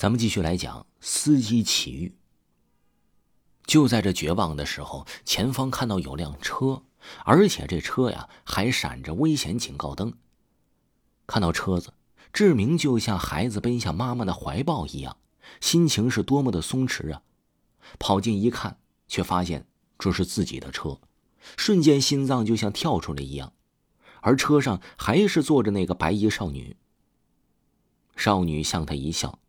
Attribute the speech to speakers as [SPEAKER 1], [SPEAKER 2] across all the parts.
[SPEAKER 1] 咱们继续来讲司机奇遇。就在这绝望的时候，前方看到有辆车，而且这车呀还闪着危险警告灯。看到车子，志明就像孩子奔向妈妈的怀抱一样，心情是多么的松弛啊！跑近一看，却发现这是自己的车，瞬间心脏就像跳出来一样。而车上还是坐着那个白衣少女。少女向他一笑。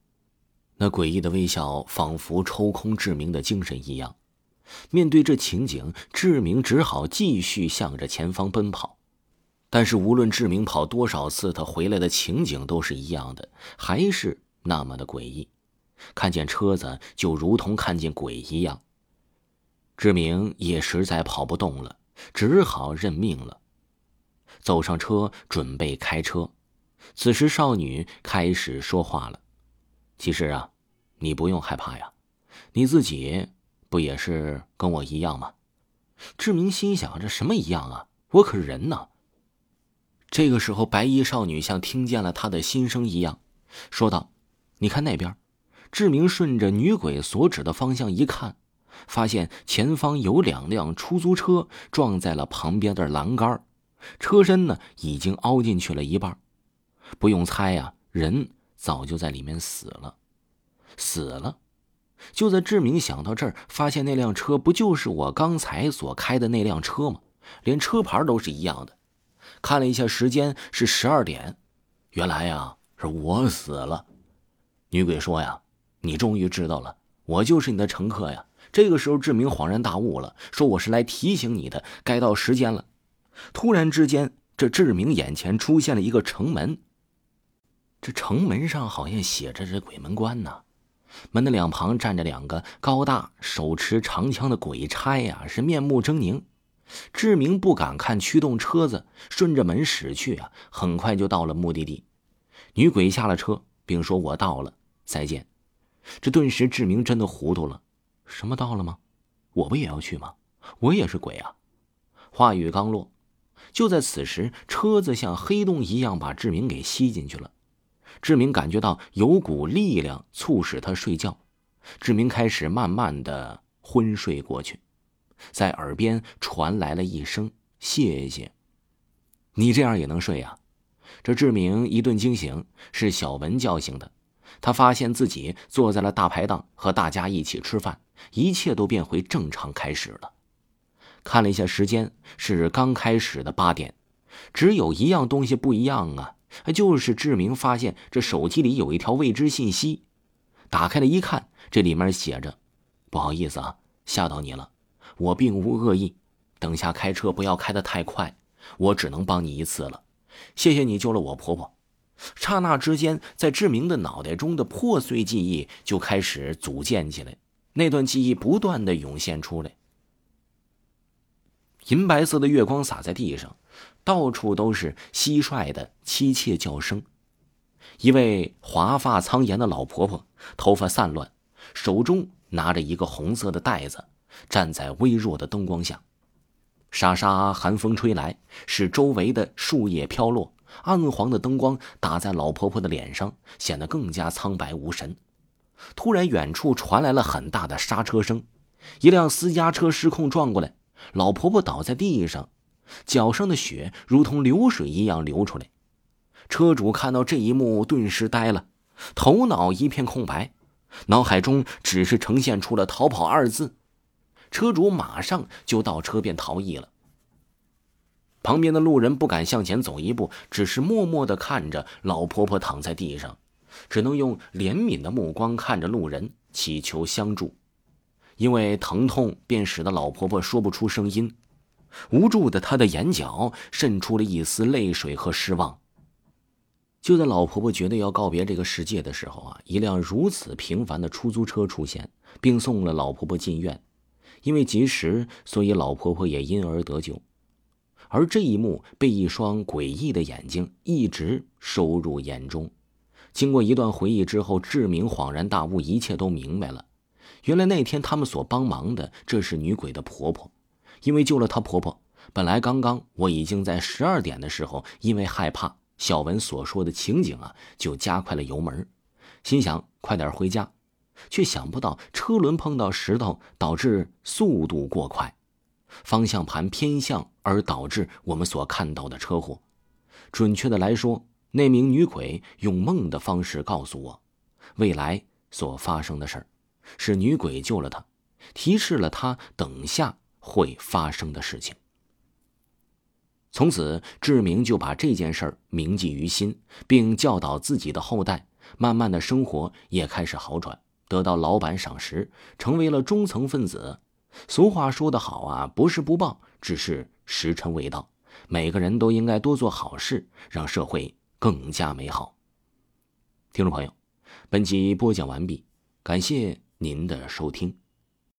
[SPEAKER 1] 那诡异的微笑仿佛抽空志明的精神一样。面对这情景，志明只好继续向着前方奔跑。但是无论志明跑多少次，他回来的情景都是一样的，还是那么的诡异。看见车子就如同看见鬼一样。志明也实在跑不动了，只好认命了。走上车，准备开车。此时，少女开始说话了。其实啊，你不用害怕呀，你自己不也是跟我一样吗？志明心想：这什么一样啊？我可是人呢。这个时候，白衣少女像听见了他的心声一样，说道：“你看那边。”志明顺着女鬼所指的方向一看，发现前方有两辆出租车撞在了旁边的栏杆，车身呢已经凹进去了一半。不用猜呀，人。早就在里面死了，死了。就在志明想到这儿，发现那辆车不就是我刚才所开的那辆车吗？连车牌都是一样的。看了一下时间，是十二点。原来呀，是我死了。女鬼说呀：“你终于知道了，我就是你的乘客呀。”这个时候，志明恍然大悟了，说：“我是来提醒你的，该到时间了。”突然之间，这志明眼前出现了一个城门。这城门上好像写着“这鬼门关”呢，门的两旁站着两个高大、手持长枪的鬼差呀，是面目狰狞。志明不敢看驱动车子，顺着门驶去啊，很快就到了目的地。女鬼下了车，并说：“我到了，再见。”这顿时志明真的糊涂了，什么到了吗？我不也要去吗？我也是鬼啊！话语刚落，就在此时，车子像黑洞一样把志明给吸进去了。志明感觉到有股力量促使他睡觉，志明开始慢慢的昏睡过去，在耳边传来了一声“谢谢”，你这样也能睡呀？这志明一顿惊醒，是小文叫醒的。他发现自己坐在了大排档，和大家一起吃饭，一切都变回正常开始了。看了一下时间，是刚开始的八点，只有一样东西不一样啊。就是志明发现这手机里有一条未知信息，打开了一看，这里面写着：“不好意思啊，吓到你了，我并无恶意，等下开车不要开得太快，我只能帮你一次了，谢谢你救了我婆婆。”刹那之间，在志明的脑袋中的破碎记忆就开始组建起来，那段记忆不断的涌现出来。银白色的月光洒在地上。到处都是蟋蟀的凄切叫声。一位华发苍颜的老婆婆，头发散乱，手中拿着一个红色的袋子，站在微弱的灯光下。沙沙寒风吹来，使周围的树叶飘落，暗黄的灯光打在老婆婆的脸上，显得更加苍白无神。突然，远处传来了很大的刹车声，一辆私家车失控撞过来，老婆婆倒在地上。脚上的血如同流水一样流出来，车主看到这一幕，顿时呆了，头脑一片空白，脑海中只是呈现出了“逃跑”二字。车主马上就到车边逃逸了。旁边的路人不敢向前走一步，只是默默的看着老婆婆躺在地上，只能用怜悯的目光看着路人，祈求相助，因为疼痛便使得老婆婆说不出声音。无助的他的眼角渗出了一丝泪水和失望。就在老婆婆觉得要告别这个世界的时候啊，一辆如此平凡的出租车出现，并送了老婆婆进院。因为及时，所以老婆婆也因而得救。而这一幕被一双诡异的眼睛一直收入眼中。经过一段回忆之后，志明恍然大悟，一切都明白了。原来那天他们所帮忙的，这是女鬼的婆婆。因为救了她婆婆，本来刚刚我已经在十二点的时候，因为害怕小文所说的情景啊，就加快了油门。心想快点回家，却想不到车轮碰到石头，导致速度过快，方向盘偏向，而导致我们所看到的车祸。准确的来说，那名女鬼用梦的方式告诉我，未来所发生的事儿，是女鬼救了她，提示了她等下会发生的事情。从此，志明就把这件事儿铭记于心，并教导自己的后代。慢慢的生活也开始好转，得到老板赏识，成为了中层分子。俗话说得好啊，不是不报，只是时辰未到。每个人都应该多做好事，让社会更加美好。听众朋友，本集播讲完毕，感谢您的收听。